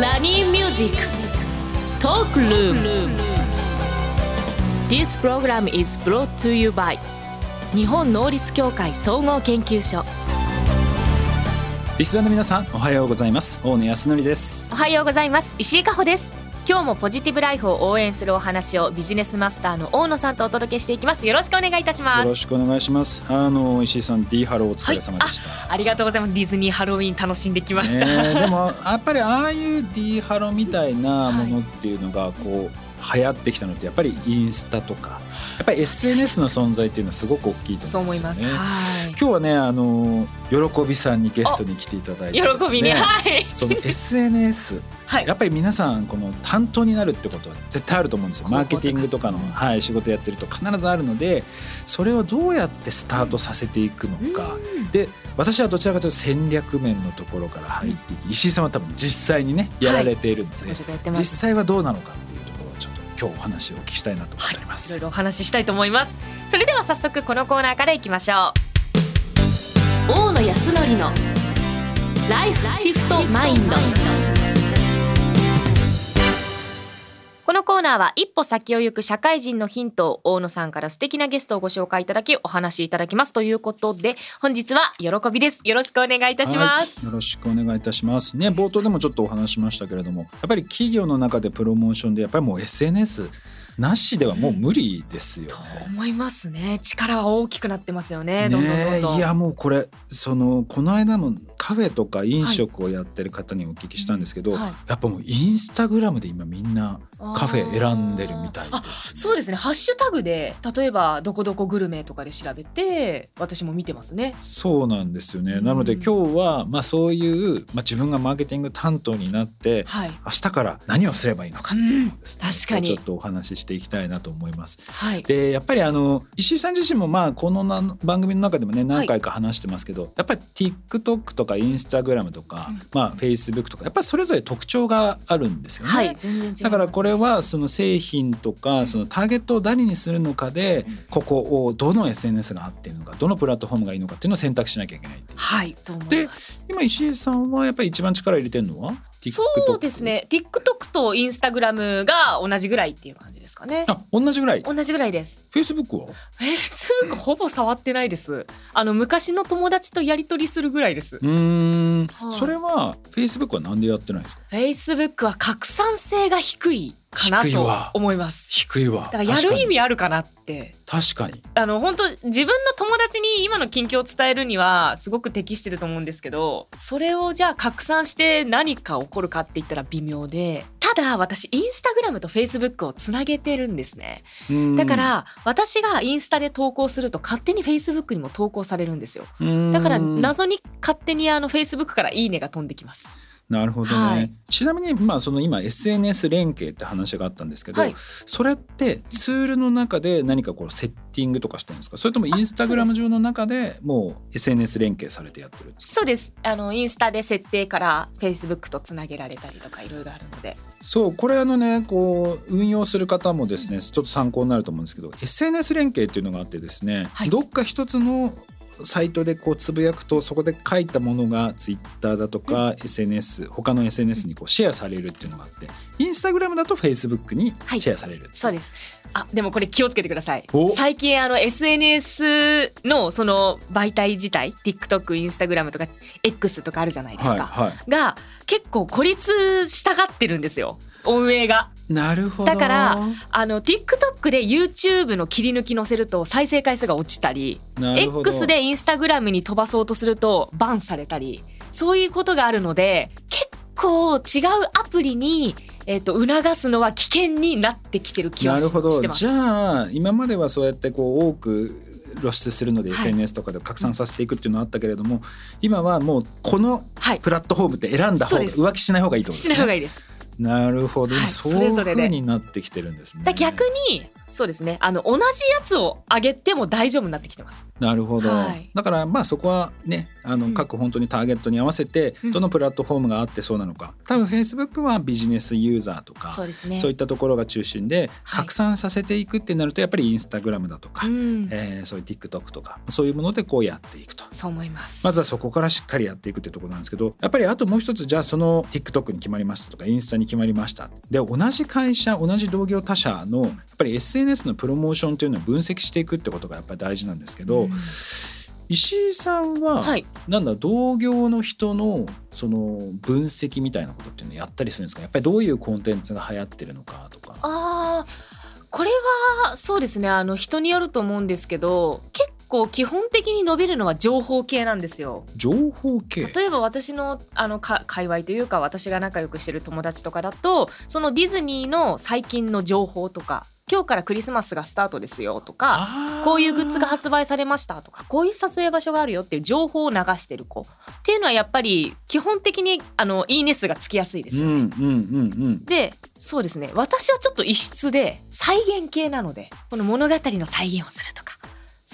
ラニーミュージックトークルーム This program is brought to you by 日本能率協会総合研究所リスナーの皆さんおはようございます。大野泰敬です。おはようございます。石井加穂です今日もポジティブライフを応援するお話をビジネスマスターの大野さんとお届けしていきます。よろしくお願いいたします。よろしくお願いします。あの石井さん D ハローお疲れ様でした、はい、あありがとうございます。ディズニーハロウィン楽しんできました、ね、でもやっぱりああいう D ハロみたいなものっていうのがこう、流行ってきたのってやっぱりインスタとかやっぱり SNS の存在っていうのはすごく大きいと思うんですよね。今日はねあの喜びさんにゲストに来ていただいて、ね、喜びにはい。その SNS はい、やっぱり皆さんこの担当になるってことは絶対あると思うんですよ。マーケティングとかの、はい、仕事やってると必ずあるのでそれをどうやってスタートさせていくのか、で私はどちらかというと戦略面のところから入っていき、石井さんは多分実際にねやられているので、はい、実際はどうなのか今日お話をお聞きしたいなと思っております、はい、いろいろお話ししたいと思います。それでは早速このコーナーからいきましょう。大野康則のライフシフトマインドナーは一歩先を行く社会人のヒントを大野さんから素敵なゲストをご紹介いただきお話しいただきますということで本日は喜びですよろしくお願いいたします、はい、よろしくお願いいたしますね冒頭でもちょっとお話しましたけれどもやっぱり企業の中でプロモーションでやっぱりもう SNS なしではもう無理ですよね。と思いますね。力は大きくなってますよね。どんどんどんどんいやもうこれそのこの間もカフェとか飲食をやってる方にお聞きしたんですけど、はい。はい、やっぱもうインスタグラムで今みんなカフェ選んでるみたいです、ね、そうですね。ハッシュタグで例えばどこどこグルメとかで調べて私も見てますね。そうなんですよね、うん、なので今日はまあそういう、まあ、自分がマーケティング担当になって、はい、明日から何をすればいいのかっていうのをですね、うん、確かに。ちょっとお話ししていきたいなと思います、はい、でやっぱりあの石井さん自身もまあこの番組の中でもね何回か話してますけど、やっぱり TikTok とかインスタグラムとか、うん、まあフェイスブックとかやっぱりそれぞれ特徴があるんですよね。はい、全然だからこれはその製品とかそのターゲットを誰にするのかで、ここをどの SNS が合っているのかどのプラットフォームがいいのかっていうのを選択しなきゃいけない。はいで今石井さんはやっぱり一番力入れてるのは？そうですね。TikTok と Instagram が同じぐらいっていう感じですかね。あ同じぐらい？同じぐらいです。Facebook は？Facebook ほぼ触ってないです。あの昔の友達とやり取りするぐらいです。うん、はあ、それは Facebook はなんでやってないですか？Facebook は拡散性が低いかなと思います。低いわ。だからやる意味あるかなって。確かに。あの本当自分の友達に今の近況を伝えるにはすごく適してると思うんですけどそれをじゃあ拡散して何か起こるかって言ったら微妙でただ私インスタグラムとフェイスブックをつなげてるんですね。だから私がインスタで投稿すると勝手にフェイスブックにも投稿されるんですよ。だから謎に勝手にあのフェイスブックからいいねが飛んできますなるほどね、はい、ちなみにまあその今 SNS 連携って話があったんですけど、はい、それってツールの中で何かこうセッティングとかしてるんですか？それともインスタグラム上の中でもう SNS 連携されてやってるそうです。あのインスタで設定からフェイスブックとつなげられたりとかいろいろあるので。そうこれあのねこう運用する方もですねちょっと参考になると思うんですけど SNS 連携っていうのがあってですね、はい、どっか一つのサイトでこうつぶやくとそこで書いたものがツイッターだとか SNS、他の SNS にこうシェアされるっていうのがあってインスタグラムだとフェイスブックにシェアされる、はい、そうです。あでもこれ気をつけてください。最近あの SNS のその媒体自体 TikTok インスタグラムとか X とかあるじゃないですか、はいはい、が結構孤立したがってるんですよ。運営が。なるほど。だからあの TikTok で YouTube の切り抜き載せると再生回数が落ちたり X で Instagram に飛ばそうとするとバンされたりそういうことがあるので結構違うアプリにえーと、促すのは危険になってきてる気はしてます。なるほど。じゃあ今まではそうやってこう多く露出するので SNS とかで拡散させていくっていうのはあったけれども、今はもうこのプラットフォームって選んだ方が、浮気しない方がいいと思います、ね、しない方がいいです。なるほど、はい、そういうふうになってきてるんですね。逆にそうですね。あの同じやつを上げても大丈夫になってきてます。なるほど、はい、だからまあそこはねあの各本当にターゲットに合わせてどのプラットフォームがあってそうなのか、多分フェイスブックはビジネスユーザーとかそうです、ね、そういったところが中心で拡散させていくってなるとやっぱりインスタグラムだとか、うん、えー、そういう TikTok とかそういうものでこうやっていくと。そう思います。まずはそこからしっかりやっていくってところなんですけどやっぱりあともう一つじゃあその TikTok に決まりましたとかインスタに決まりました。で同じ会社同じ同業他社のやっぱり SNS のプロモーションというのを分析していくってことがやっぱり大事なんですけど、うん。石井さんは、はい、なんだ同業の人のその分析みたいなことっていうのやったりするんですか？やっぱりどういうコンテンツが流行ってるのかとか。あこれはそうですね。あの人によると思うんですけど結構基本的に伸びるのは情報系なんですよ。情報系？例えば私のあのか界隈というか私が仲良くしてる友達とかだとそのディズニーの最近の情報とか今日からクリスマスがスタートですよとかこういうグッズが発売されましたとかこういう撮影場所があるよっていう情報を流してる子。っていうのはやっぱり基本的にあのいいね数がつきやすいですよね。でそうですね。私はちょっと異質で再現系なのでこの物語の再現をするとか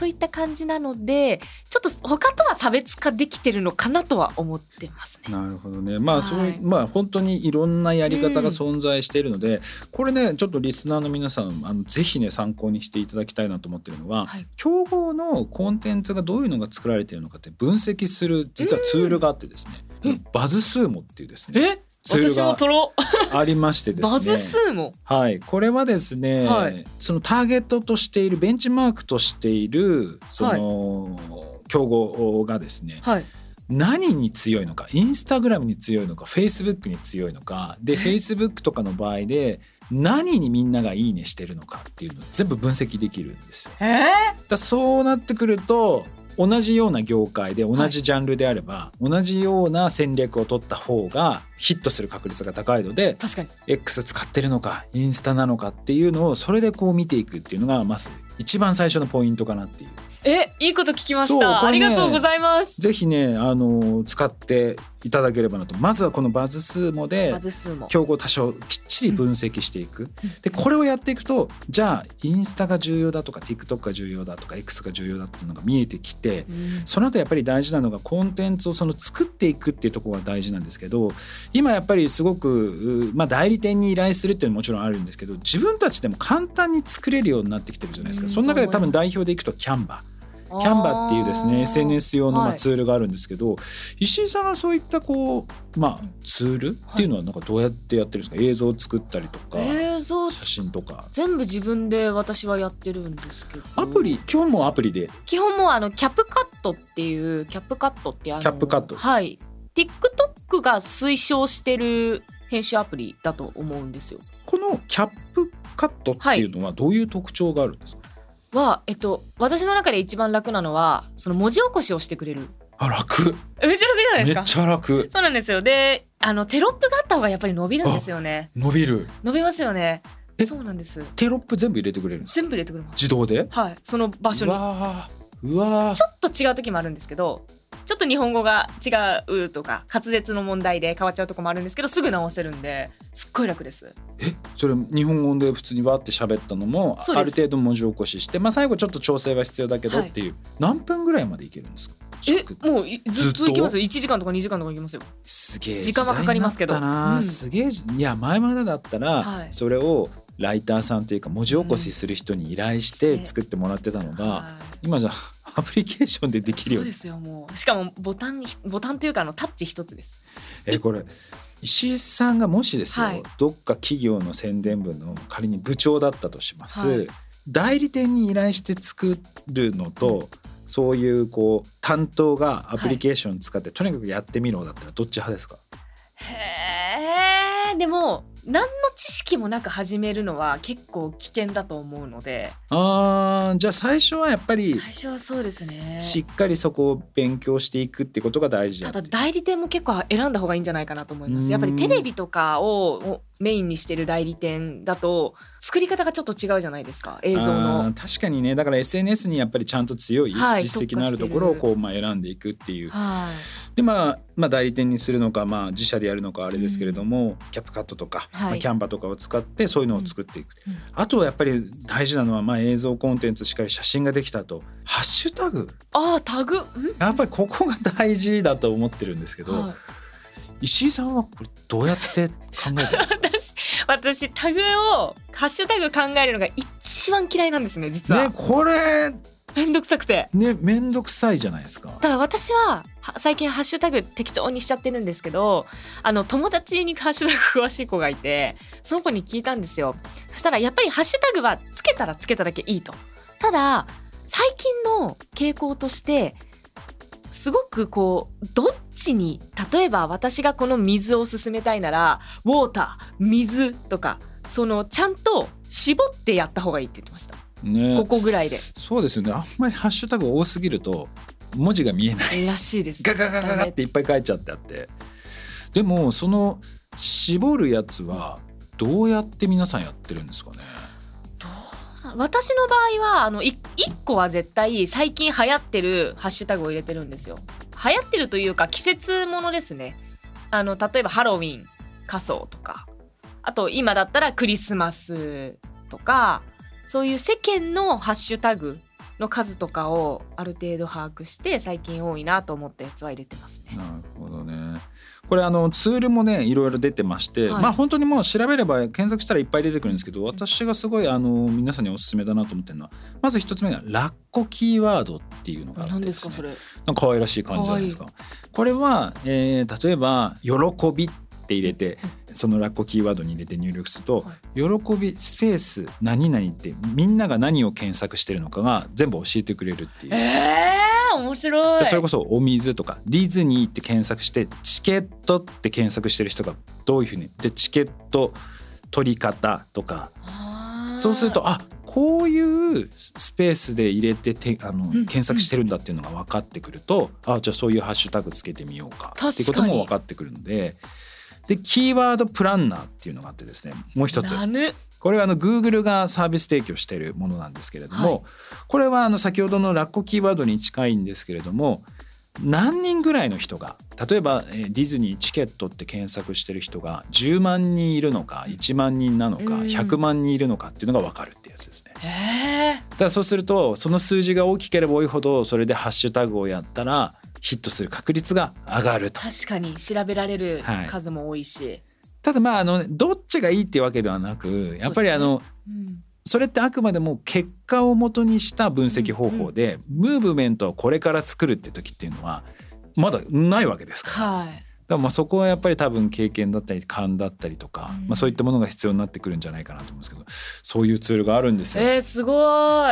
そういった感じなのでちょっと他とは差別化できてるのかなとは思ってますね。なるほどね。まあ、そういうまあ本当にいろんなやり方が存在しているので、うん、これねちょっとリスナーの皆さんあのぜひね参考にしていただきたいなと思ってるのは、はい、競合のコンテンツがどういうのが作られているのかって分析する実はツールがあってですね、うん、バズスーモっていうですね。ツールがありましてですね。バズ数も。はい。これはですね、はい、そのターゲットとしているベンチマークとしているその、はい、競合がですね、はい、何に強いのかインスタグラムに強いのかフェイスブックに強いのかでフェイスブックとかの場合で何にみんながいいねしてるのかっていうのを全部分析できるんですよ。え？ー、だそうなってくると同じような業界で同じジャンルであれば、はい、同じような戦略を取った方がヒットする確率が高いので確かに。X 使ってるのかインスタなのかっていうのをそれでこう見ていくっていうのがまず一番最初のポイントかなっていう。えいいこと聞きました、ね、ありがとうございます。ぜひねあの使っていただければなと。まずはこのバズ数モで競合多少きっちり分析していく、うん、でこれをやっていくとじゃあインスタが重要だとか TikTok が重要だとか X が重要だっていうのが見えてきて、うん、その後やっぱり大事なのがコンテンツをその作っていくっていうところが大事なんですけど今やっぱりすごく、まあ、代理店に依頼するっていうのももちろんあるんですけど自分たちでも簡単に作れるようになってきてるじゃないですか、うん、その中で多分代表でいくとキャンバー。キャンバっていうですね SNS 用のまあツールがあるんですけど、はい、石井さんはそういったこうまあツールっていうのはなんかどうやってやってるんですか、はい、映像を作ったりとか映像写真とか。全部自分で私はやってるんですけど。アプリ？基本もアプリで。基本もあのキャップカットっていうキャップカットってあのキャップカット。はい。TikTok が推奨してる編集アプリだと思うんですよ。このキャップカットっていうのはどういう特徴があるんですか、は、えっと、私の中で一番楽なのはその文字起こしをしてくれる。あ楽。めっちゃ楽じゃないですか。めっちゃ楽。そうなんですよ。であのテロップがあった方がやっぱり伸びるんですよね。伸びる。伸びますよね。そうなんです。テロップ全部入れてくれる全部入れてくれます。自動で？はい。その場所に。うわうわちょっと違う時もあるんですけどちょっと日本語が違うとか滑舌の問題で変わっちゃうとこもあるんですけどすぐ直せるんですっごい楽です。え？それ日本語で普通にわって喋ったのもある程度文字起こしして、まあ、最後ちょっと調整は必要だけどっていう、はい、何分ぐらいまでいけるんですか？え？もうずっといきますよ。1時間とか2時間とかいきますよ。すげえ時間はかかりますけど、うん、すげえいや前までだったら、はい、それをライターさんというか文字起こしする人に依頼して作ってもらってたのが、うんはい、今じゃアプリケーションでできるよそうですよもう。しかもボタンボタンというかあのタッチ一つです。えこれ石井さんがもしですよ、はい、どっか企業の宣伝部の仮に部長だったとします、はい、代理店に依頼して作るのと、うん、そういうこう担当がアプリケーション使って、はい、とにかくやってみろだったらどっち派ですか？へえでも何の知識もなく始めるのは結構危険だと思うので。あじゃあ最初はやっぱり最初はそうですね。しっかりそこを勉強していくってことが大事ただ代理店も結構選んだ方がいいんじゃないかなと思います。やっぱりテレビとかをメインにしてる代理店だと作り方がちょっと違うじゃないですか映像の。確かにね。だから SNS にやっぱりちゃんと強い実績のあるところをこう、まあ、選んでいくっていう、はい、で、まあ、まあ代理店にするのか、まあ、自社でやるのかあれですけれども、うん、キャップカットとか、はい、まあ、キャンバとかを使ってそういうのを作っていく、うん。うん、あとはやっぱり大事なのは、まあ、映像コンテンツしっかり写真ができたとハッシュタグ。あタグ？やっぱりここが大事だと思ってるんですけど、はい石井さんはこれどうやって考えてます 私私タグをハッシュタグ考えるのが一番嫌いなんですね実は。ねこれめんどくさくて。ねめんどくさいじゃないですか。ただ私は最近ハッシュタグ適当にしちゃってるんですけどあの友達にハッシュタグ詳しい子がいてその子に聞いたんですよ。そしたらやっぱりハッシュタグはつけたらつけただけいいと。ただ最近の傾向としてすごくこうどっちに例えば私がこの水を進めたいならウォーター水とかそのちゃんと絞ってやった方がいいって言ってました。ね、ここぐらいで。そうですよね。あんまりハッシュタグ多すぎると文字が見えない。らしいです。ガガガガガっていっぱい書いちゃってあって。でもその絞るやつはどうやって皆さんやってるんですかね？私の場合はあの 1, 個は絶対最近流行ってるハッシュタグを入れてるんですよ。流行ってるというか季節ものですね。あの例えばハロウィン仮装とか。あと今だったらクリスマスとかそういう世間のハッシュタグの数とかをある程度把握して最近多いなと思ったやつは入れてますね。なるほどね。これあのツールもねいろいろ出てまして、はい、まあ本当にもう調べれば検索したらいっぱい出てくるんですけど私がすごいあの皆さんにおすすめだなと思ってるのはまず一つ目がラッコキーワードっていうのがあって、ね、何ですかそれなんか可愛らしい感じじゃないですか。これは、えー、例えば喜びって入れてそのラッコキーワードに入れて入力すると「喜びスペース何々」ってみんなが何を検索してるのかが全部教えてくれるっていう。えー、面白い。それこそ「お水」とか「ディズニー」って検索して「チケット」って検索してる人がどういうふうにでチケット取り方とか。そうするとあこういうスペースで入れててあの、検索してるんだっていうのが分かってくるとあじゃあそういうハッシュタグつけてみようかっていうことも分かってくるのででキーワードプランナーっていうのがあってですねもう一つ。これはあの Google がサービス提供しているものなんですけれども、はい、これはあの先ほどのラッコキーワードに近いんですけれども何人ぐらいの人が例えばディズニーチケットって検索してる人が10万人いるのか1万人なのか100万人いるのかっていうのが分かるってやつですね。だそうするとその数字が大きければ多いほどそれでハッシュタグをやったらヒットする確率が上がると。確かに調べられる数も多いし、はい、ただまああのどっちがいいっていうわけではなくやっぱりあの、ねうん、それってあくまでも結果をもとにした分析方法で、うんうん、ムーブメントをこれから作るって時っていうのはまだないわけですから。はい。だまあそこはやっぱり多分経験だったり勘だったりとか、うん、まあ、そういったものが必要になってくるんじゃないかなと思うんですけどそういうツールがあるんですよ。えー、すご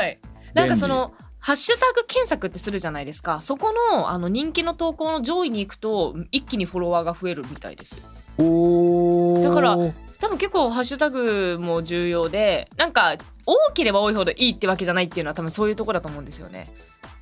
い。なんかそのハッシュタグ検索ってするじゃないですか。そこのあの人気の投稿の上位に行くと一気にフォロワーが増えるみたいです。よだから多分結構ハッシュタグも重要でなんか多ければ多いほどいいってわけじゃないっていうのは多分そういうところだと思うんですよね。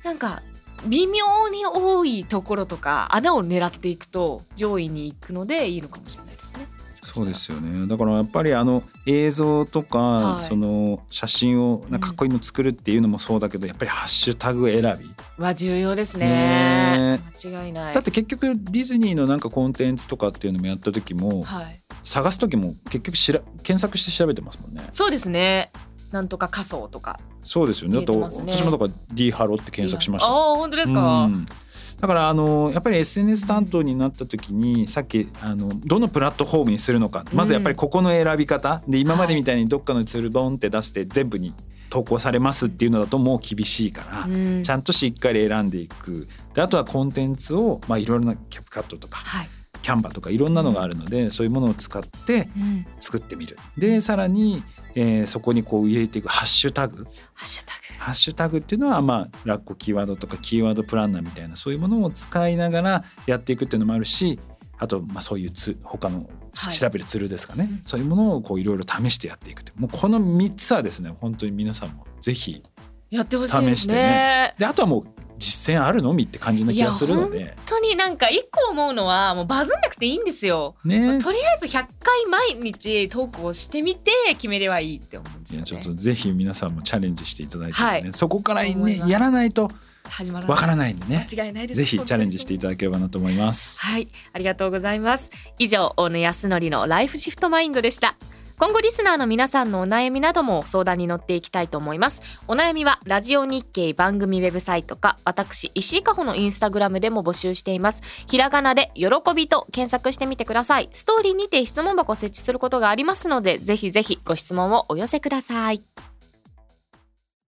なんか微妙に多いところとか穴を狙っていくと上位に行くのでいいのかもしれないですねそうですよね。だからやっぱりあの映像とか、はい、その写真をなんかかっこいいの作るっていうのもそうだけど、うん、やっぱりハッシュタグ選び。は重要ですね。間違いない。だって結局ディズニーのなんかコンテンツとかっていうのもやった時も、はい、探す時も結局しら検索して調べてますもんね。そうですね。なんとか仮想とか。そうですよね、ね、私もだから D ハロって検索しました。あ本当ですか、うんだからあのやっぱり SNS 担当になった時にさっきあのどのプラットフォームにするのかまずやっぱりここの選び方。で今までみたいにどっかのツールドンって出して全部に投稿されますっていうのだともう厳しいから、ちゃんとしっかり選んでいく。であとはコンテンツを、まあ、いろいろなキャプカットとか、はい、キャンバとかいろんなのがあるので、そういうものを使って作ってみる。でさらにえー、そこにこう入れていくハッシュタグ。ハッシュタグ。ハッシュタグっていうのはまあラッコキーワードとかキーワードプランナーみたいなそういうものを使いながらやっていくっていうのもあるしあとまあそういうつ他の調べるツールですかね、はい、そういうものをこういろいろ試してやっていくもうこの3つはですね本当に皆さんもぜひやってほしいですね。であとはもう実践あるのみって感じな気がするので。本当になんか一個思うのはもうバズんなくていいんですよ、ね、とりあえず100回毎日投稿してみて決めればいいって思うんですよ、ね、ちょっとぜひ皆さんもチャレンジしていただいてですね、はい、そこからねやらないと始まらわからないんでね。間違いないです。ぜひチャレンジしていただければなと思います。はい。ありがとうございます。以上大野康則のライフシフトマインドでした今後リスナーの皆さんのお悩みなども相談に乗っていきたいと思います。お悩みはラジオ日経番組ウェブサイトか私石井加穂のインスタグラムでも募集しています。ひらがなで喜びと検索してみてください。ストーリーにて質問箱設置することがありますのでぜひぜひご質問をお寄せください。